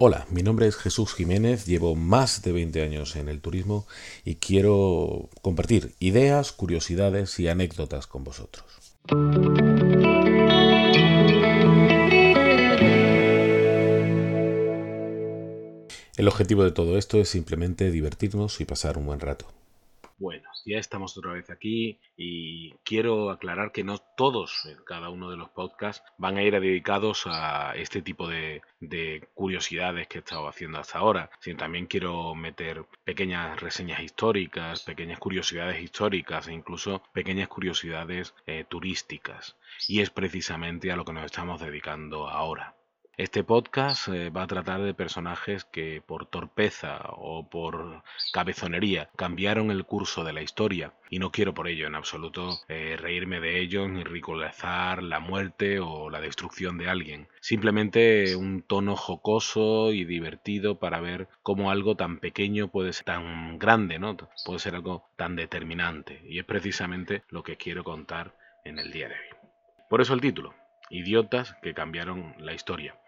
Hola, mi nombre es Jesús Jiménez, llevo más de 20 años en el turismo y quiero compartir ideas, curiosidades y anécdotas con vosotros. El objetivo de todo esto es simplemente divertirnos y pasar un buen rato. Bueno, ya estamos otra vez aquí y quiero aclarar que no todos, cada uno de los podcasts, van a ir dedicados a este tipo de, curiosidades que he estado haciendo hasta ahora, sino también quiero meter pequeñas reseñas históricas, pequeñas curiosidades históricas e incluso pequeñas curiosidades eh, turísticas. Y es precisamente a lo que nos estamos dedicando ahora. Este podcast eh, va a tratar de personajes que por torpeza o por cabezonería cambiaron el curso de la historia y no quiero por ello en absoluto eh, reírme de ellos ni ridiculizar la muerte o la destrucción de alguien. Simplemente un tono jocoso y divertido para ver cómo algo tan pequeño puede ser tan grande, ¿no? Puede ser algo tan determinante y es precisamente lo que quiero contar en el día de hoy. Por eso el título, idiotas que cambiaron la historia.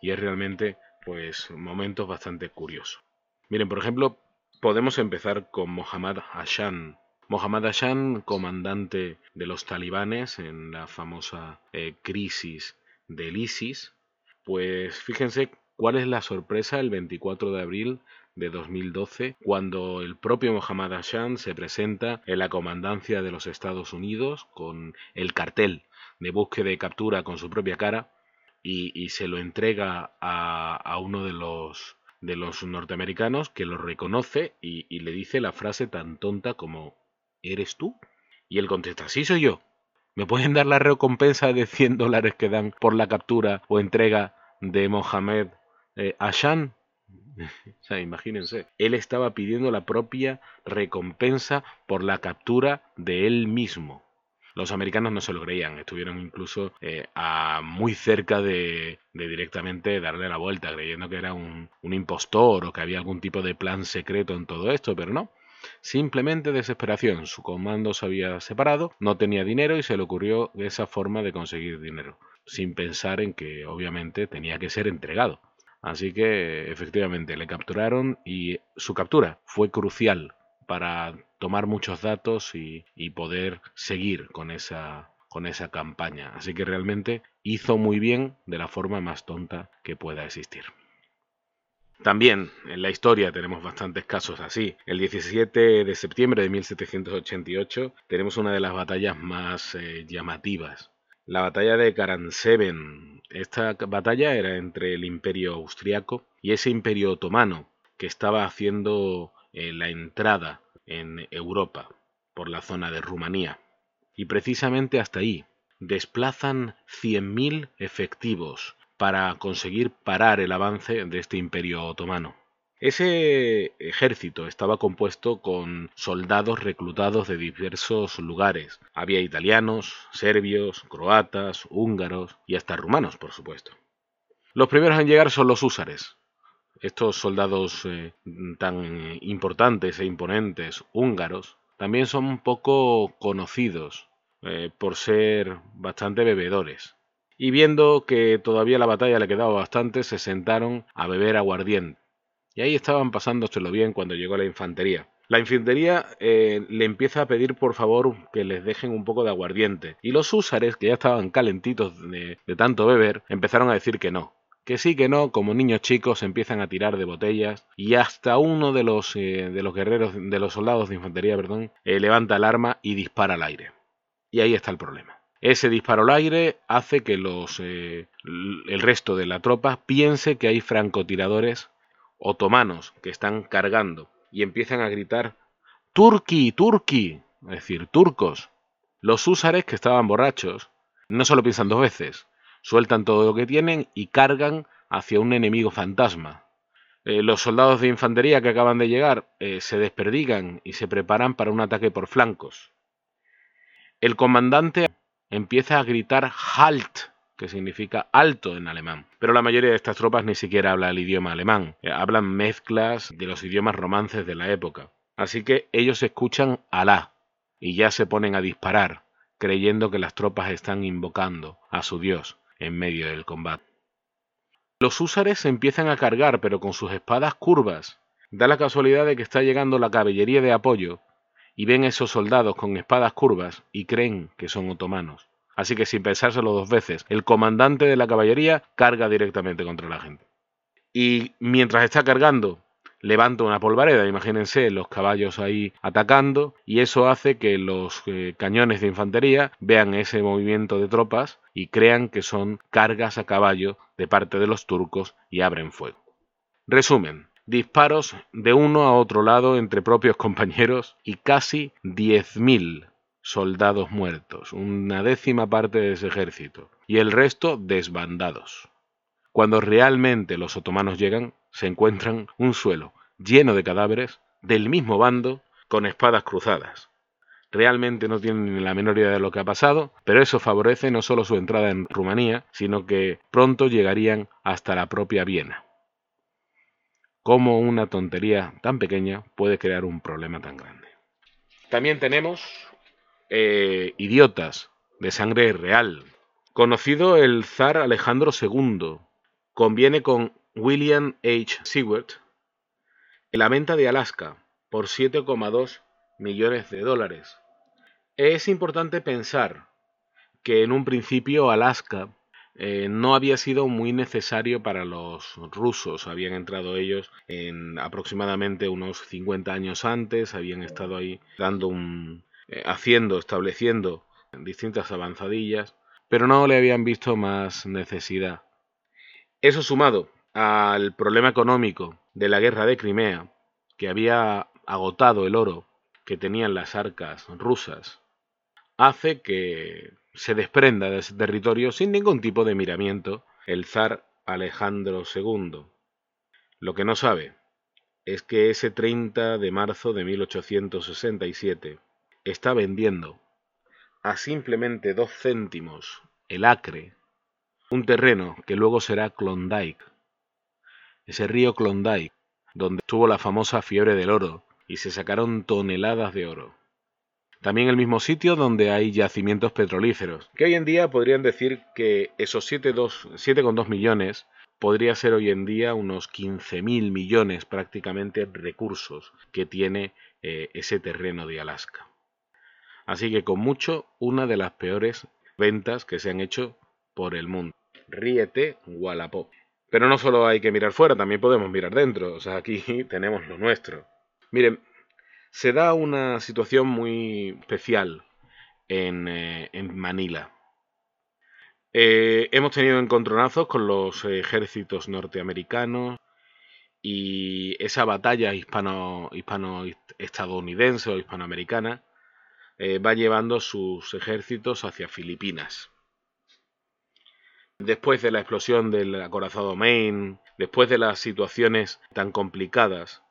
Y es realmente, pues, momentos bastante curiosos. Miren, por ejemplo, podemos empezar con Mohammad Hashan. Mohammad Hashan, comandante de los talibanes en la famosa eh, crisis del ISIS, pues fíjense cuál es la sorpresa el 24 de abril de 2012, cuando el propio Mohammad Hashan se presenta en la comandancia de los Estados Unidos con el cartel de búsqueda y captura con su propia cara y, se lo entrega a, uno de los, de los norteamericanos que lo reconoce y, le dice la frase tan tonta como ¿Eres tú? Y él contesta, sí soy yo. ¿Me pueden dar la recompensa de 100 dólares que dan por la captura o entrega de Mohamed eh? o sea, imagínense, él estaba pidiendo la propia recompensa por la captura de él mismo. Los americanos no se lo creían, estuvieron incluso eh, a muy cerca de, directamente darle la vuelta, creyendo que era un, un impostor o que había algún tipo de plan secreto en todo esto, pero no. Simplemente desesperación. Su comando se había separado, no tenía dinero y se le ocurrió esa forma de conseguir dinero, sin pensar en que obviamente tenía que ser entregado. Así que efectivamente le capturaron y su captura fue crucial para tomar muchos datos y, poder seguir con esa, con esa campaña. Así que realmente hizo muy bien de la forma más tonta que pueda existir. También en la historia tenemos bastantes casos así. El 17 de septiembre de 1788 tenemos una de las batallas más eh, llamativas. La batalla de Karanseven. Esta batalla era entre el imperio austriaco y ese imperio otomano que estaba haciendo eh, la entrada en Europa, por la zona de Rumanía. Y precisamente hasta ahí desplazan 100.000 efectivos para conseguir parar el avance de este imperio otomano. Ese ejército estaba compuesto con soldados reclutados de diversos lugares. Había italianos, serbios, croatas, húngaros y hasta rumanos, por supuesto. Los primeros en llegar son los húsares, estos soldados eh, tan importantes e imponentes húngaros también son poco conocidos eh, por ser bastante bebedores. Y viendo que todavía la batalla le quedaba bastante, se sentaron a beber aguardiente. Y ahí estaban pasándoselo bien cuando llegó la infantería. La infantería eh, le empieza a pedir por favor que les dejen un poco de aguardiente. Y los húsares, que ya estaban calentitos de tanto beber, empezaron a decir que no, que sí que no, como niños chicos empiezan a tirar de botellas y hasta uno de los, eh, de los guerreros, de los soldados de infantería, perdón, eh, levanta el arma y dispara al aire. Y ahí está el problema. Ese disparo al aire hace que los, el resto de la tropa piense que hay francotiradores otomanos que están cargando y empiezan a gritar Turki, Turki, es decir, turcos. Los húsares que estaban borrachos no solo piensan dos veces, sueltan todo lo que tienen y cargan hacia un enemigo fantasma. Eh, los soldados de infantería que acaban de llegar eh, se desperdigan y se preparan para un ataque por flancos. El comandante empieza a gritar Halt, que significa alto en alemán. Pero la mayoría de estas tropas ni siquiera habla el idioma alemán, eh, hablan mezclas de los idiomas romances de la época. Así que ellos escuchan Alá y ya se ponen a disparar creyendo que las tropas están invocando a su dios en medio del combate. Los húsares se empiezan a cargar, pero con sus espadas curvas. Da la casualidad de que está llegando la caballería de apoyo y ven esos soldados con espadas curvas y creen que son otomanos. Así que sin pensárselo dos veces, el comandante de la caballería carga directamente contra la gente. Y mientras está cargando, levanta una polvareda, imagínense los caballos ahí atacando, y eso hace que los eh, cañones de infantería vean ese movimiento de tropas y crean que son cargas a caballo de parte de los turcos y abren fuego. Resumen, disparos de uno a otro lado entre propios compañeros y casi 10.000 soldados muertos, una décima parte de ese ejército, y el resto desbandados. Cuando realmente los otomanos llegan, se encuentran un suelo lleno de cadáveres del mismo bando con espadas cruzadas. Realmente no tienen ni la menor idea de lo que ha pasado, pero eso favorece no solo su entrada en Rumanía, sino que pronto llegarían hasta la propia Viena. ¿Cómo una tontería tan pequeña puede crear un problema tan grande? También tenemos eh, idiotas de sangre real. Conocido el zar Alejandro II, conviene con William H. Seward la venta de Alaska por 7,2 millones de dólares. Es importante pensar que en un principio Alaska eh, no había sido muy necesario para los rusos. Habían entrado ellos en aproximadamente unos 50 años antes, habían estado ahí dando un, eh, haciendo, estableciendo distintas avanzadillas, pero no le habían visto más necesidad. Eso sumado al problema económico de la guerra de Crimea, que había agotado el oro que tenían las arcas rusas, hace que se desprenda de ese territorio sin ningún tipo de miramiento el zar Alejandro II. Lo que no sabe es que ese 30 de marzo de 1867 está vendiendo a simplemente dos céntimos el acre un terreno que luego será Klondike, ese río Klondike, donde estuvo la famosa fiebre del oro y se sacaron toneladas de oro. También el mismo sitio donde hay yacimientos petrolíferos, que hoy en día podrían decir que esos 7,2 millones podría ser hoy en día unos 15.000 millones prácticamente recursos que tiene eh, ese terreno de Alaska. Así que con mucho una de las peores ventas que se han hecho por el mundo. Ríete, Wallapop. Pero no solo hay que mirar fuera, también podemos mirar dentro. O sea, aquí tenemos lo nuestro. Miren, se da una situación muy especial en, eh, Manila. Eh, hemos tenido encontronazos con los ejércitos norteamericanos y esa batalla hispano, hispano o hispanoamericana eh, va llevando sus ejércitos hacia Filipinas después de la explosión del acorazado Maine, después de las situaciones tan complicadas,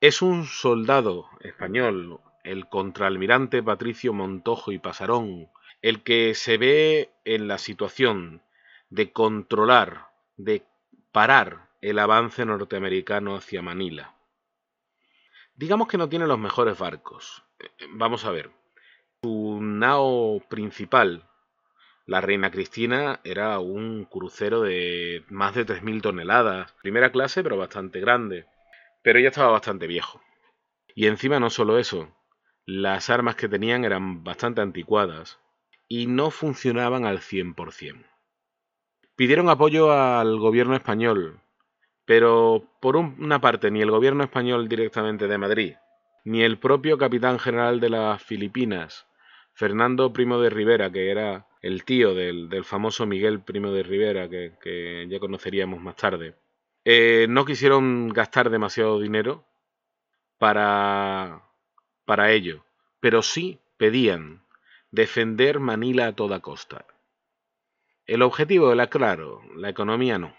es un soldado español, el contraalmirante Patricio Montojo y Pasarón, el que se ve en la situación de controlar, de parar el avance norteamericano hacia Manila. Digamos que no tiene los mejores barcos. Eh, vamos a ver. Su nao principal, la Reina Cristina era un crucero de más de 3.000 toneladas, primera clase pero bastante grande, pero ya estaba bastante viejo. Y encima no solo eso, las armas que tenían eran bastante anticuadas y no funcionaban al 100%. Pidieron apoyo al gobierno español, pero por una parte ni el gobierno español directamente de Madrid, ni el propio capitán general de las Filipinas, Fernando Primo de Rivera, que era el tío del, famoso Miguel Primo de Rivera, que, ya conoceríamos más tarde, eh, no quisieron gastar demasiado dinero para, para ello, pero sí pedían defender Manila a toda costa. El objetivo era claro, la economía no.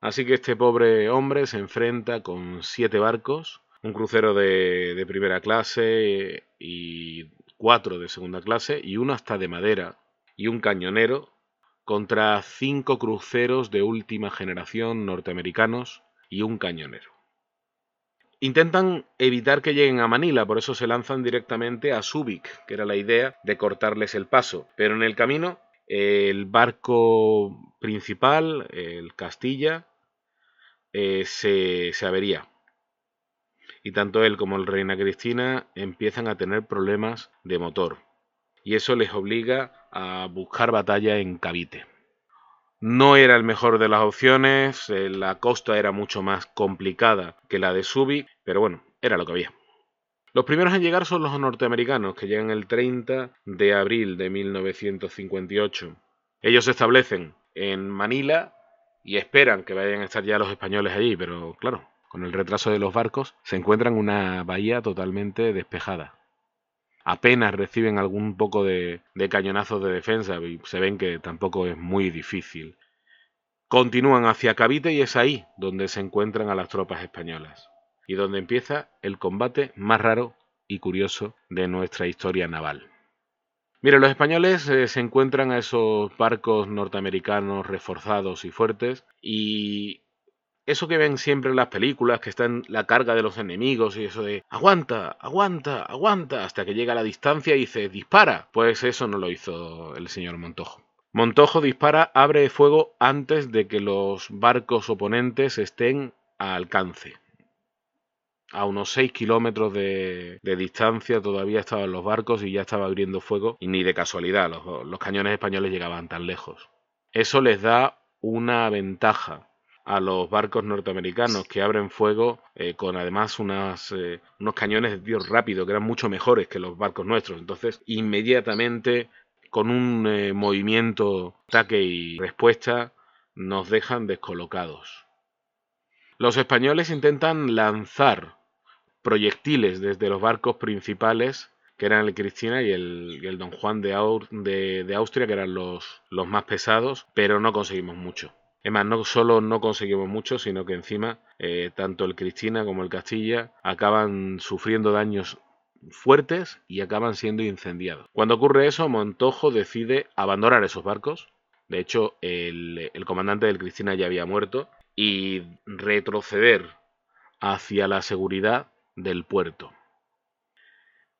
Así que este pobre hombre se enfrenta con siete barcos, un crucero de, de primera clase y cuatro de segunda clase y uno hasta de madera y un cañonero contra cinco cruceros de última generación norteamericanos y un cañonero. Intentan evitar que lleguen a Manila, por eso se lanzan directamente a Subic, que era la idea de cortarles el paso. Pero en el camino, el barco principal, el Castilla, eh, se, se avería. Y tanto él como el Reina Cristina empiezan a tener problemas de motor. Y eso les obliga a buscar batalla en Cavite. No era el mejor de las opciones, eh, la costa era mucho más complicada que la de Subi, pero bueno, era lo que había. Los primeros en llegar son los norteamericanos, que llegan el 30 de abril de 1958. Ellos se establecen en Manila y esperan que vayan a estar ya los españoles allí, pero claro, con el retraso de los barcos, se encuentran en una bahía totalmente despejada apenas reciben algún poco de, cañonazos de defensa y se ven que tampoco es muy difícil. Continúan hacia Cavite y es ahí donde se encuentran a las tropas españolas y donde empieza el combate más raro y curioso de nuestra historia naval. Mire, los españoles eh, se encuentran a esos barcos norteamericanos reforzados y fuertes y eso que ven siempre en las películas, que está en la carga de los enemigos y eso de aguanta, aguanta, aguanta, hasta que llega a la distancia y dice dispara. Pues eso no lo hizo el señor Montojo. Montojo dispara, abre fuego antes de que los barcos oponentes estén a alcance. A unos 6 kilómetros de, distancia todavía estaban los barcos y ya estaba abriendo fuego y ni de casualidad los cañones españoles llegaban tan lejos. Eso les da una ventaja a los barcos norteamericanos que abren fuego eh, con además unas, eh, unos cañones de tiro rápido que eran mucho mejores que los barcos nuestros. Entonces, inmediatamente, con un eh, movimiento, ataque y respuesta, nos dejan descolocados. Los españoles intentan lanzar proyectiles desde los barcos principales que eran el Cristina y el, Don Juan de, de, Austria, que eran los, los más pesados, pero no conseguimos mucho. Es más, no solo no conseguimos mucho, sino que encima eh, tanto el Cristina como el Castilla acaban sufriendo daños fuertes y acaban siendo incendiados. Cuando ocurre eso, Montojo decide abandonar esos barcos. De hecho, el, comandante del Cristina ya había muerto y retroceder hacia la seguridad del puerto.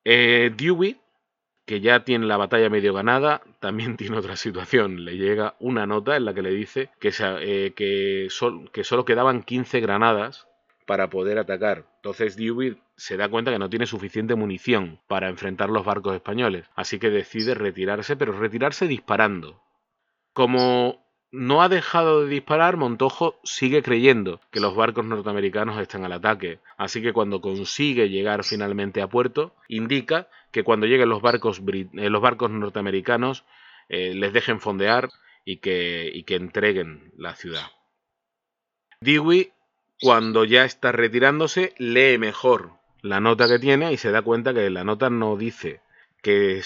Eh, Dewey que ya tiene la batalla medio ganada, también tiene otra situación. Le llega una nota en la que le dice que, eh, que, que solo quedaban 15 granadas para poder atacar. Entonces Dewey se da cuenta que no tiene suficiente munición para enfrentar los barcos españoles, así que decide retirarse, pero retirarse disparando. Como no ha dejado de disparar, Montojo sigue creyendo que los barcos norteamericanos están al ataque, así que cuando consigue llegar finalmente a puerto, indica que cuando lleguen los barcos, eh, los barcos norteamericanos eh, les dejen fondear y que, y que entreguen la ciudad. Dewey, cuando ya está retirándose, lee mejor la nota que tiene y se da cuenta que la nota no dice que,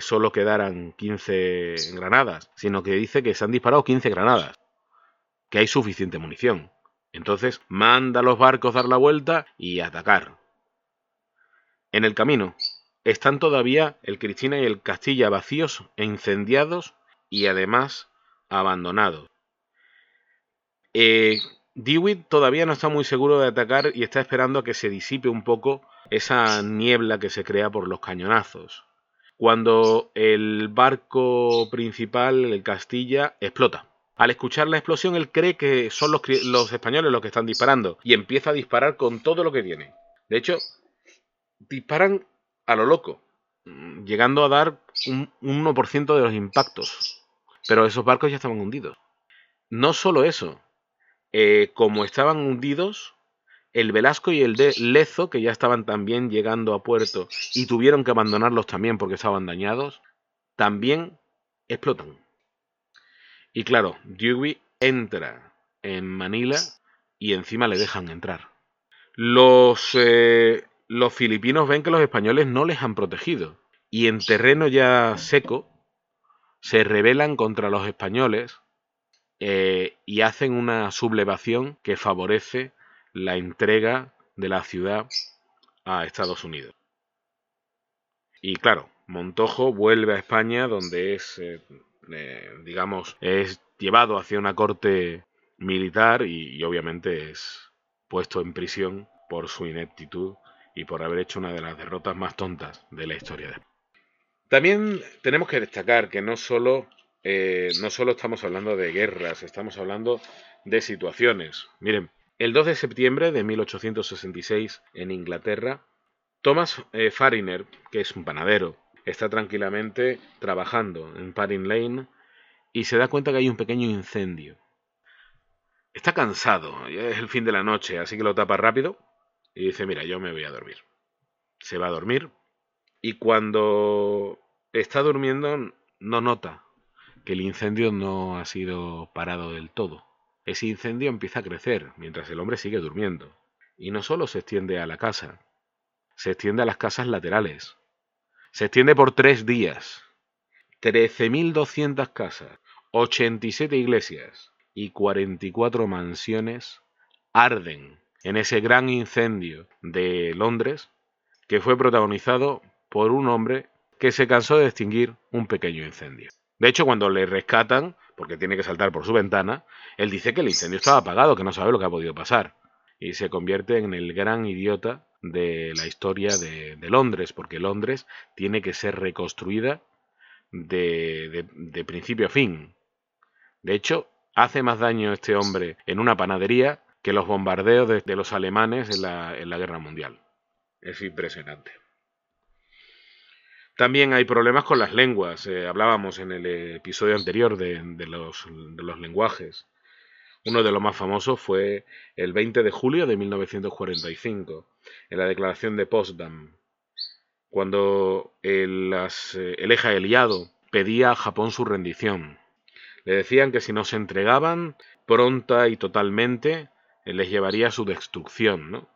solo quedaran 15 granadas, sino que dice que se han disparado 15 granadas, que hay suficiente munición. Entonces manda a los barcos dar la vuelta y atacar. En el camino están todavía el Cristina y el Castilla vacíos e incendiados y además abandonados. Eh, Dewitt todavía no está muy seguro de atacar y está esperando a que se disipe un poco esa niebla que se crea por los cañonazos. Cuando el barco principal, el Castilla, explota. Al escuchar la explosión, él cree que son los, españoles los que están disparando y empieza a disparar con todo lo que tiene. De hecho, disparan a lo loco, llegando a dar un, 1% de los impactos. Pero esos barcos ya estaban hundidos. No solo eso, eh, como estaban hundidos, el Velasco y el de Lezo, que ya estaban también llegando a puerto y tuvieron que abandonarlos también porque estaban dañados, también explotan. Y claro, Dewey entra en Manila y encima le dejan entrar. Los, eh, los filipinos ven que los españoles no les han protegido y en terreno ya seco se rebelan contra los españoles eh, y hacen una sublevación que favorece la entrega de la ciudad a Estados Unidos. Y claro, Montojo vuelve a España donde es, eh, eh, digamos, es llevado hacia una corte militar y, obviamente es puesto en prisión por su ineptitud y por haber hecho una de las derrotas más tontas de la historia. de También tenemos que destacar que no solo, eh, no solo estamos hablando de guerras, estamos hablando de situaciones. Miren, el 2 de septiembre de 1866 en Inglaterra, Thomas eh, Fariner, que es un panadero, está tranquilamente trabajando en Paring Lane y se da cuenta que hay un pequeño incendio. Está cansado, es el fin de la noche, así que lo tapa rápido y dice, mira, yo me voy a dormir. Se va a dormir y cuando está durmiendo no nota que el incendio no ha sido parado del todo. Ese incendio empieza a crecer mientras el hombre sigue durmiendo. Y no solo se extiende a la casa, se extiende a las casas laterales. Se extiende por tres días. 13.200 casas, 87 iglesias y 44 mansiones arden en ese gran incendio de Londres que fue protagonizado por un hombre que se cansó de extinguir un pequeño incendio. De hecho, cuando le rescatan, porque tiene que saltar por su ventana, él dice que el incendio estaba apagado, que no sabe lo que ha podido pasar. Y se convierte en el gran idiota de la historia de, Londres, porque Londres tiene que ser reconstruida de, principio a fin. De hecho, hace más daño este hombre en una panadería que los bombardeos de, los alemanes en la Guerra Mundial. Es impresionante. También hay problemas con las lenguas. Eh, hablábamos en el episodio anterior de, los, lenguajes. Uno de los más famosos fue el 20 de julio de 1945, en la declaración de Potsdam, cuando el, eh, el eje aliado pedía a Japón su rendición. Le decían que si no se entregaban pronta y totalmente, eh, les llevaría a su destrucción.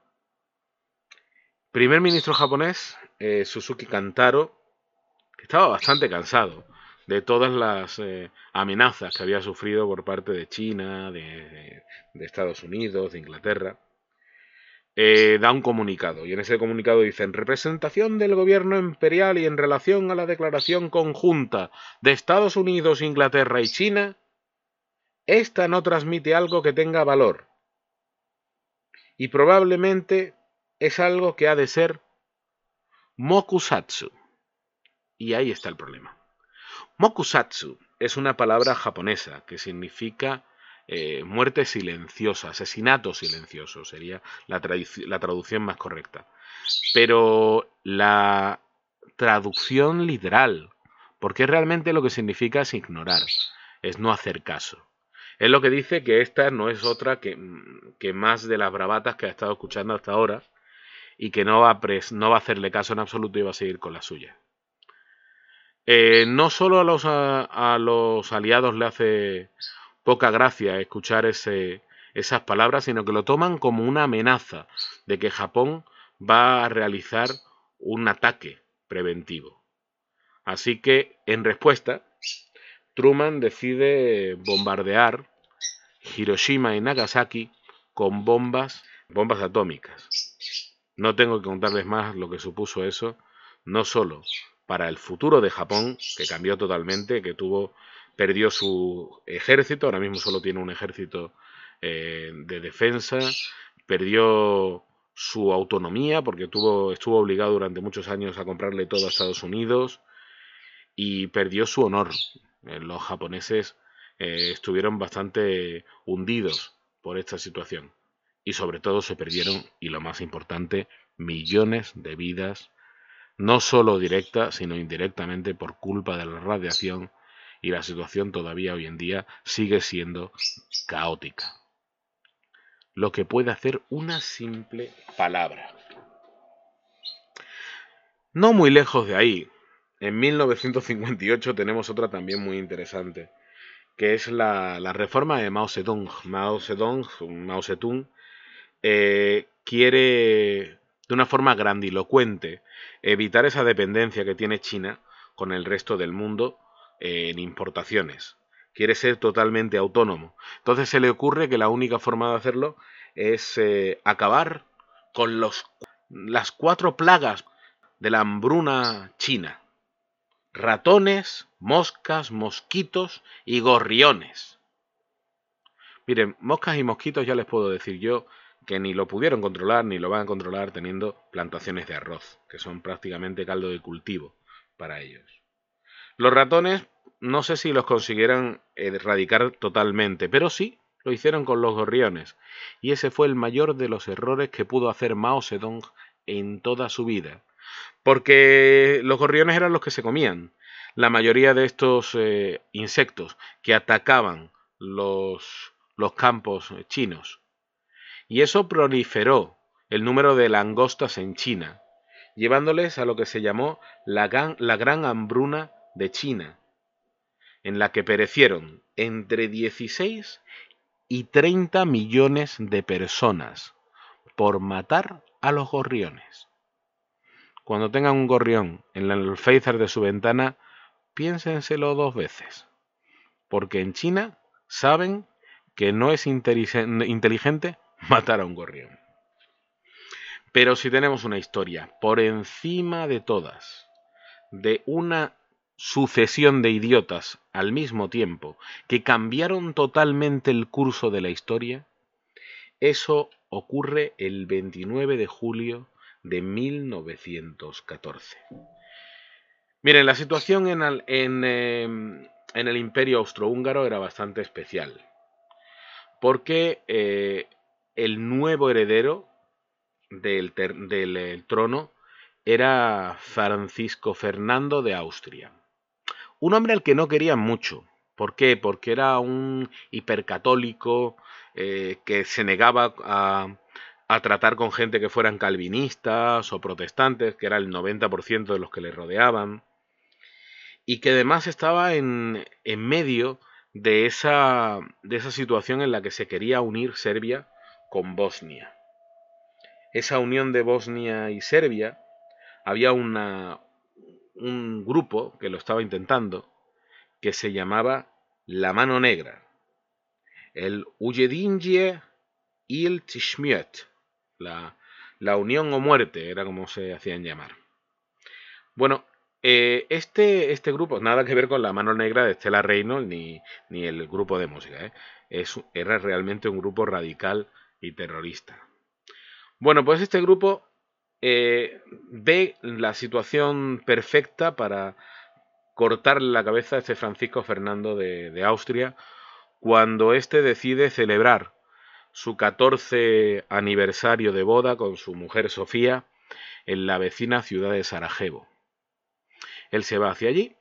Primer ministro japonés, Suzuki Kantaro, estaba bastante cansado de todas las eh, amenazas que había sufrido por parte de China, de, Estados Unidos, de Inglaterra. Eh, da un comunicado y en ese comunicado dice en representación del gobierno imperial y en relación a la declaración conjunta de Estados Unidos, Inglaterra y China, esta no transmite algo que tenga valor y probablemente es algo que ha de ser mokusatsu. Y ahí está el problema. Mokusatsu es una palabra japonesa que significa eh, muerte silenciosa, asesinato silencioso, sería la, traducción más correcta. Pero la traducción literal, porque realmente lo que significa es ignorar, es no hacer caso. Es lo que dice que esta no es otra que, que más de las bravatas que ha estado escuchando hasta ahora y que no va, a no va a hacerle caso en absoluto y va a seguir con la suya. Eh, no solo a los, a, los, aliados le hace poca gracia escuchar ese, esas palabras, sino que lo toman como una amenaza de que Japón va a realizar un ataque preventivo. Así que, en respuesta, Truman decide bombardear Hiroshima y Nagasaki con bombas, bombas atómicas. No tengo que contarles más lo que supuso eso, no solo para el futuro de Japón, que cambió totalmente, que tuvo, perdió su ejército, ahora mismo solo tiene un ejército eh, de defensa, perdió su autonomía porque tuvo, estuvo obligado durante muchos años a comprarle todo a Estados Unidos y perdió su honor. Eh, los japoneses eh, estuvieron bastante hundidos por esta situación y sobre todo se perdieron, y lo más importante, millones de vidas no solo directa, sino indirectamente por culpa de la radiación y la situación todavía hoy en día sigue siendo caótica. Lo que puede hacer una simple palabra. No muy lejos de ahí, en 1958 tenemos otra también muy interesante, que es la, reforma de Mao Zedong. Mao Zedong, Mao Zedong eh, quiere de una forma grandilocuente evitar esa dependencia que tiene China con el resto del mundo en importaciones. Quiere ser totalmente autónomo. Entonces se le ocurre que la única forma de hacerlo es eh, acabar con los, las cuatro plagas de la hambruna china. Ratones, moscas, mosquitos y gorriones. Miren, moscas y mosquitos ya les puedo decir yo que ni lo pudieron controlar ni lo van a controlar teniendo plantaciones de arroz, que son prácticamente caldo de cultivo para ellos. Los ratones no sé si los consiguieran erradicar totalmente, pero sí lo hicieron con los gorriones, y ese fue el mayor de los errores que pudo hacer Mao Zedong en toda su vida, porque los gorriones eran los que se comían. La mayoría de estos eh, insectos que atacaban los, los campos chinos y eso proliferó el número de langostas en China, llevándoles a lo que se llamó la gran, hambruna de China, en la que perecieron entre 16 y 30 millones de personas por matar a los gorriones. Cuando tengan un gorrión en el alféizar de su ventana, piénsenselo dos veces, porque en China saben que no es inteligente matar a un gorrión. Pero si tenemos una historia por encima de todas, de una sucesión de idiotas al mismo tiempo que cambiaron totalmente el curso de la historia, eso ocurre el 29 de julio de 1914. Miren, la situación en el, em, en, el imperio austrohúngaro era bastante especial, porque eh, el nuevo heredero del, del trono era Francisco Fernando de Austria. Un hombre al que no querían mucho. ¿Por qué? Porque era un hipercatólico eh, que se negaba a, a, tratar con gente que fueran calvinistas o protestantes, que era el 90% de los que le rodeaban, y que además estaba en, en medio de esa, de esa situación en la que se quería unir Serbia con Bosnia. Esa unión de Bosnia y Serbia, había un grupo que lo estaba intentando, que se llamaba La Mano Negra, el Ujedinje il Tishmiet, la, la unión o muerte, era como se hacían llamar. Bueno, eh, este, este grupo, nada que ver con la mano negra de Stella Reynolds ni, ni el grupo de música, ¿eh? es, era realmente un grupo radical y terrorista. Bueno, pues este grupo eh, ve la situación perfecta para cortar la cabeza a este Francisco Fernando de, Austria cuando éste decide celebrar su 14 aniversario de boda con su mujer Sofía en la vecina ciudad de Sarajevo. Él se va hacia allí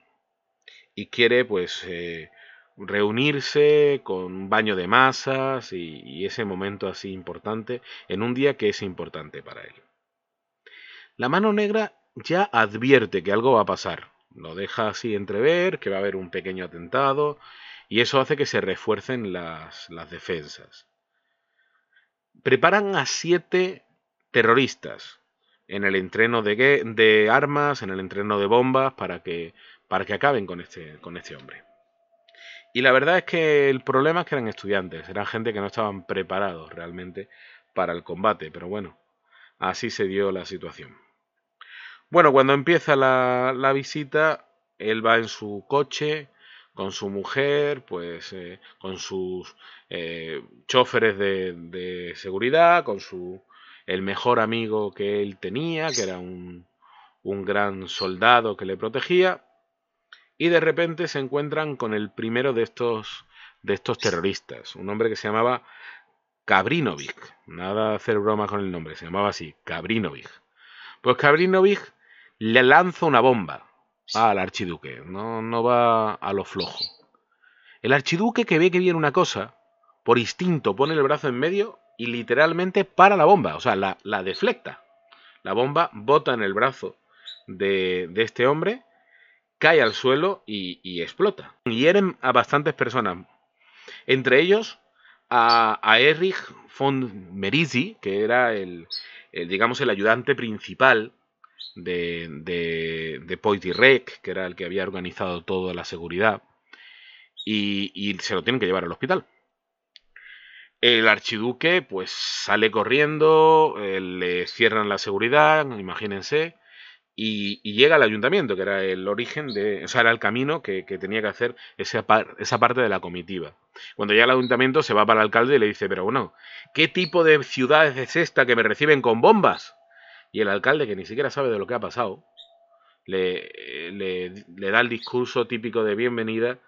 y quiere pues eh, reunirse con un baño de masas y, ese momento así importante en un día que es importante para él. La mano negra ya advierte que algo va a pasar, lo deja así entrever, que va a haber un pequeño atentado, y eso hace que se refuercen las, defensas. Preparan a siete terroristas en el entreno de, de, armas, en el entreno de bombas, para que, para que acaben con este, con este hombre. Y la verdad es que el problema es que eran estudiantes, eran gente que no estaban preparados realmente para el combate, pero bueno, así se dio la situación. Bueno, cuando empieza la, visita, él va en su coche con su mujer, pues eh, con sus eh, choferes de, de, seguridad, con su el mejor amigo que él tenía, que era un, un gran soldado que le protegía, y de repente se encuentran con el primero de estos, de estos terroristas, un hombre que se llamaba Kabrinovic. Nada hacer broma con el nombre, se llamaba así, Kabrinovic. Pues Kabrinovic le lanza una bomba al archiduque, no, no va a lo flojo. El archiduque que ve que viene una cosa, por instinto pone el brazo en medio y literalmente para la bomba, o sea, la, la deflecta. La bomba bota en el brazo de, de este hombre cae al suelo y, explota. Hieren a bastantes personas, entre ellos a, Erich von Merisi, que era el, digamos, el ayudante principal de, de, de que era el que había organizado toda la seguridad, y, se lo tienen que llevar al hospital. El archiduque pues sale corriendo, eh, le cierran la seguridad, imagínense, y, llega al ayuntamiento, que era el origen de, o sea, era el camino que, tenía que hacer esa, esa parte de la comitiva. Cuando llega al ayuntamiento se va para el alcalde y le dice, pero bueno, ¿qué tipo de ciudad es esta que me reciben con bombas? Y el alcalde, que ni siquiera sabe de lo que ha pasado, le, le, da el discurso típico de bienvenida,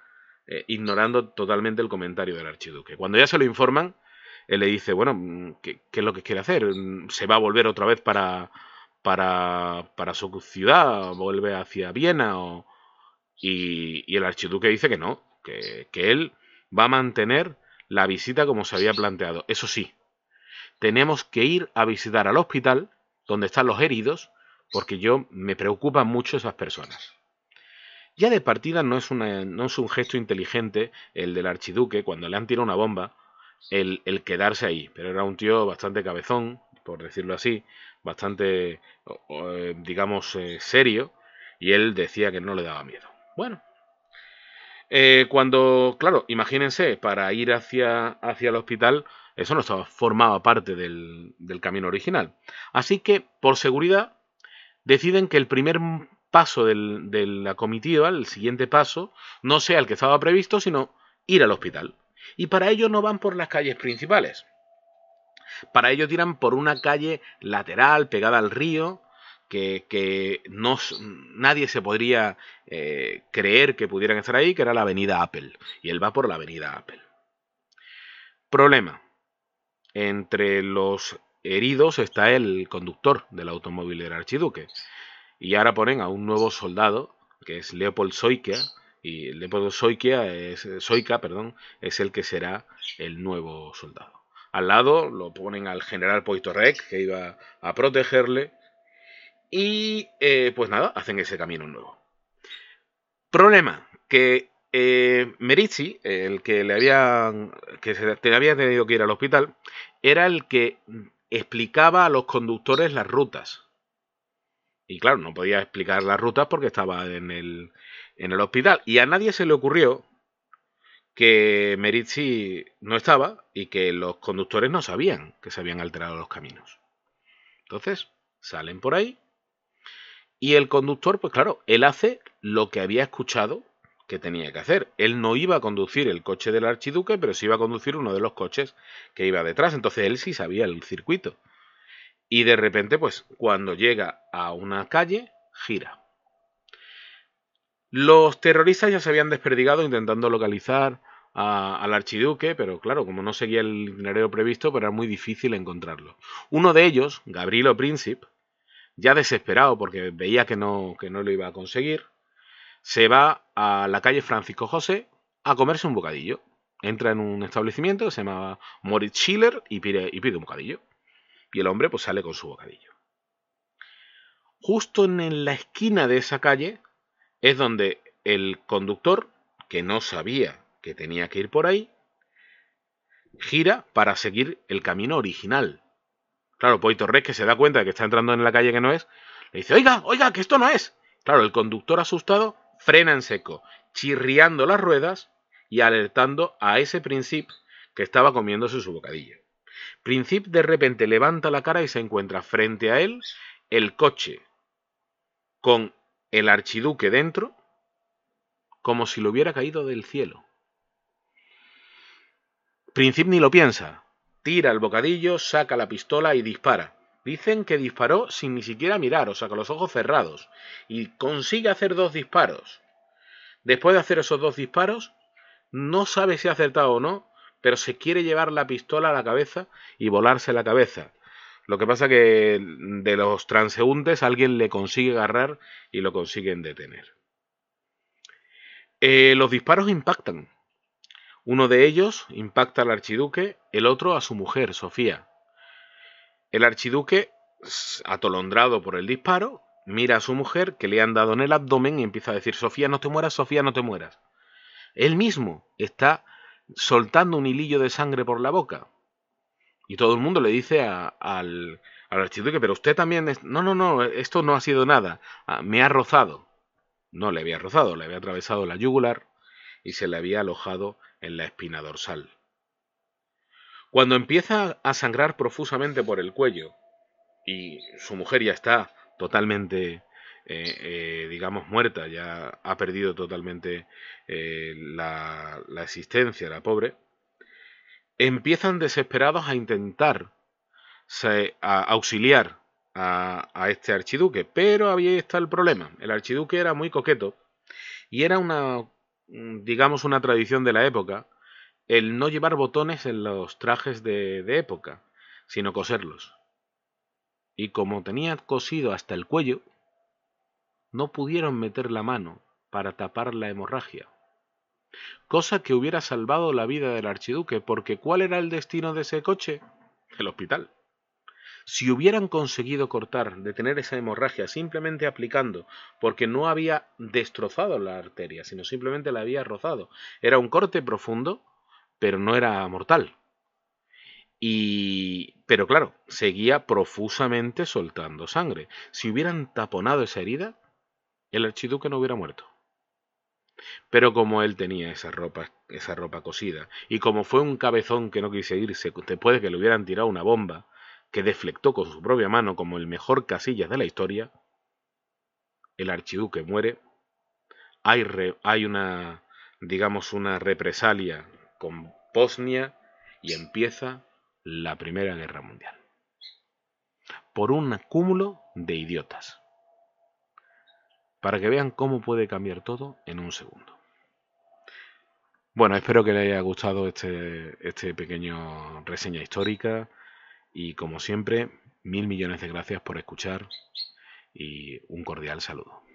eh, ignorando totalmente el comentario del archiduque. Cuando ya se lo informan, él le dice, bueno, ¿qué, ¿qué, es lo que quiere hacer? ¿Se va a volver otra vez para, para, su ciudad, vuelve hacia Viena, o, y, el archiduque dice que no, que, que él va a mantener la visita como se había planteado. Eso sí, tenemos que ir a visitar al hospital donde están los heridos, porque yo me preocupan mucho esas personas. Ya de partida no es, una, no es un gesto inteligente el del archiduque, cuando le han tirado una bomba, el, el, quedarse ahí, pero era un tío bastante cabezón, por decirlo así, bastante, eh, digamos, eh, serio, y él decía que no le daba miedo. Bueno, eh, cuando, claro, imagínense, para ir hacia, hacia el hospital, eso no estaba, formaba parte del, del camino original. Así que, por seguridad, deciden que el primer paso del, de la comitiva, el siguiente paso, no sea el que estaba previsto, sino ir al hospital. Y para ello no van por las calles principales, para ello tiran por una calle lateral pegada al río, que, no, nadie se podría eh, creer que pudieran estar ahí, que era la avenida Apple. Y él va por la avenida Apple. Problema. Entre los heridos está el conductor del automóvil del archiduque. Y ahora ponen a un nuevo soldado, que es Leopold Soikia, y Leopold Soikia es, perdón, es el que será el nuevo soldado. Al lado lo ponen al general Poitorrec, que iba a protegerle. Y eh, pues nada, hacen ese camino nuevo. Problema, que eh, Merizzi, el que le había, que se, había tenido que ir al hospital, era el que explicaba a los conductores las rutas. Y claro, no podía explicar las rutas porque estaba en el, en el hospital. Y a nadie se le ocurrió que Merizzi no estaba y que los conductores no sabían que se habían alterado los caminos. Entonces, salen por ahí y el conductor, pues claro, él hace lo que había escuchado que tenía que hacer. Él no iba a conducir el coche del archiduque, pero sí iba a conducir uno de los coches que iba detrás. Entonces él sí sabía el circuito. Y de repente, pues cuando llega a una calle, gira. Los terroristas ya se habían desperdigado intentando localizar al archiduque, pero claro, como no seguía el itinerario previsto, pues era muy difícil encontrarlo. Uno de ellos, Gabrielo Príncipe, ya desesperado porque veía que no, que no lo iba a conseguir, se va a la calle Francisco José a comerse un bocadillo. Entra en un establecimiento que se llama Moritz Schiller y pide, y pide un bocadillo. Y el hombre pues sale con su bocadillo. Justo en la esquina de esa calle es donde el conductor, que no sabía que tenía que ir por ahí, gira para seguir el camino original. Claro, Poito Torres, que se da cuenta de que está entrando en la calle que no es, le dice, oiga, oiga, que esto no es. Claro, el conductor asustado frena en seco, chirriando las ruedas y alertando a ese Princip que estaba comiéndose su bocadillo. Princip de repente levanta la cara y se encuentra frente a él el coche con el archiduque dentro, como si lo hubiera caído del cielo. Princip ni lo piensa. Tira el bocadillo, saca la pistola y dispara. Dicen que disparó sin ni siquiera mirar, o sea, con los ojos cerrados. Y consigue hacer dos disparos. Después de hacer esos dos disparos, no sabe si ha acertado o no, pero se quiere llevar la pistola a la cabeza y volarse la cabeza. Lo que pasa que de los transeúntes alguien le consigue agarrar y lo consiguen detener. Eh, los disparos impactan. Uno de ellos impacta al archiduque, el otro a su mujer, Sofía. El archiduque, atolondrado por el disparo, mira a su mujer que le han dado en el abdomen y empieza a decir, Sofía, no te mueras, Sofía, no te mueras. Él mismo está soltando un hilillo de sangre por la boca. Y todo el mundo le dice al, archiduque, pero usted también... No, no, no, esto no ha sido nada. Ah, me ha rozado. No le había rozado, le había atravesado la yugular y se le había alojado en la espina dorsal. Cuando empieza a sangrar profusamente por el cuello y su mujer ya está totalmente eh, eh, digamos, muerta, ya ha perdido totalmente eh, la, existencia, la pobre, empiezan desesperados a intentar auxiliar a, a, este archiduque. Pero ahí está el problema. El archiduque era muy coqueto y era una, digamos, una tradición de la época el no llevar botones en los trajes de, de época, sino coserlos. Y como tenía cosido hasta el cuello, no pudieron meter la mano para tapar la hemorragia. Cosa que hubiera salvado la vida del archiduque, porque ¿cuál era el destino de ese coche? El hospital. Si hubieran conseguido cortar, detener esa hemorragia simplemente aplicando, porque no había destrozado la arteria, sino simplemente la había rozado, era un corte profundo, pero no era mortal. Y... Pero claro, seguía profusamente soltando sangre. Si hubieran taponado esa herida, el archiduque no hubiera muerto. Pero como él tenía esa ropa, esa ropa cosida, y como fue un cabezón que no quise irse después de que le hubieran tirado una bomba, que deflectó con su propia mano como el mejor Casillas de la historia, el archiduque muere, hay, hay una, digamos, una represalia con Bosnia y empieza la Primera Guerra Mundial. Por un cúmulo de idiotas para que vean cómo puede cambiar todo en un segundo. Bueno, espero que les haya gustado este, este pequeño reseña histórica y como siempre, mil millones de gracias por escuchar y un cordial saludo.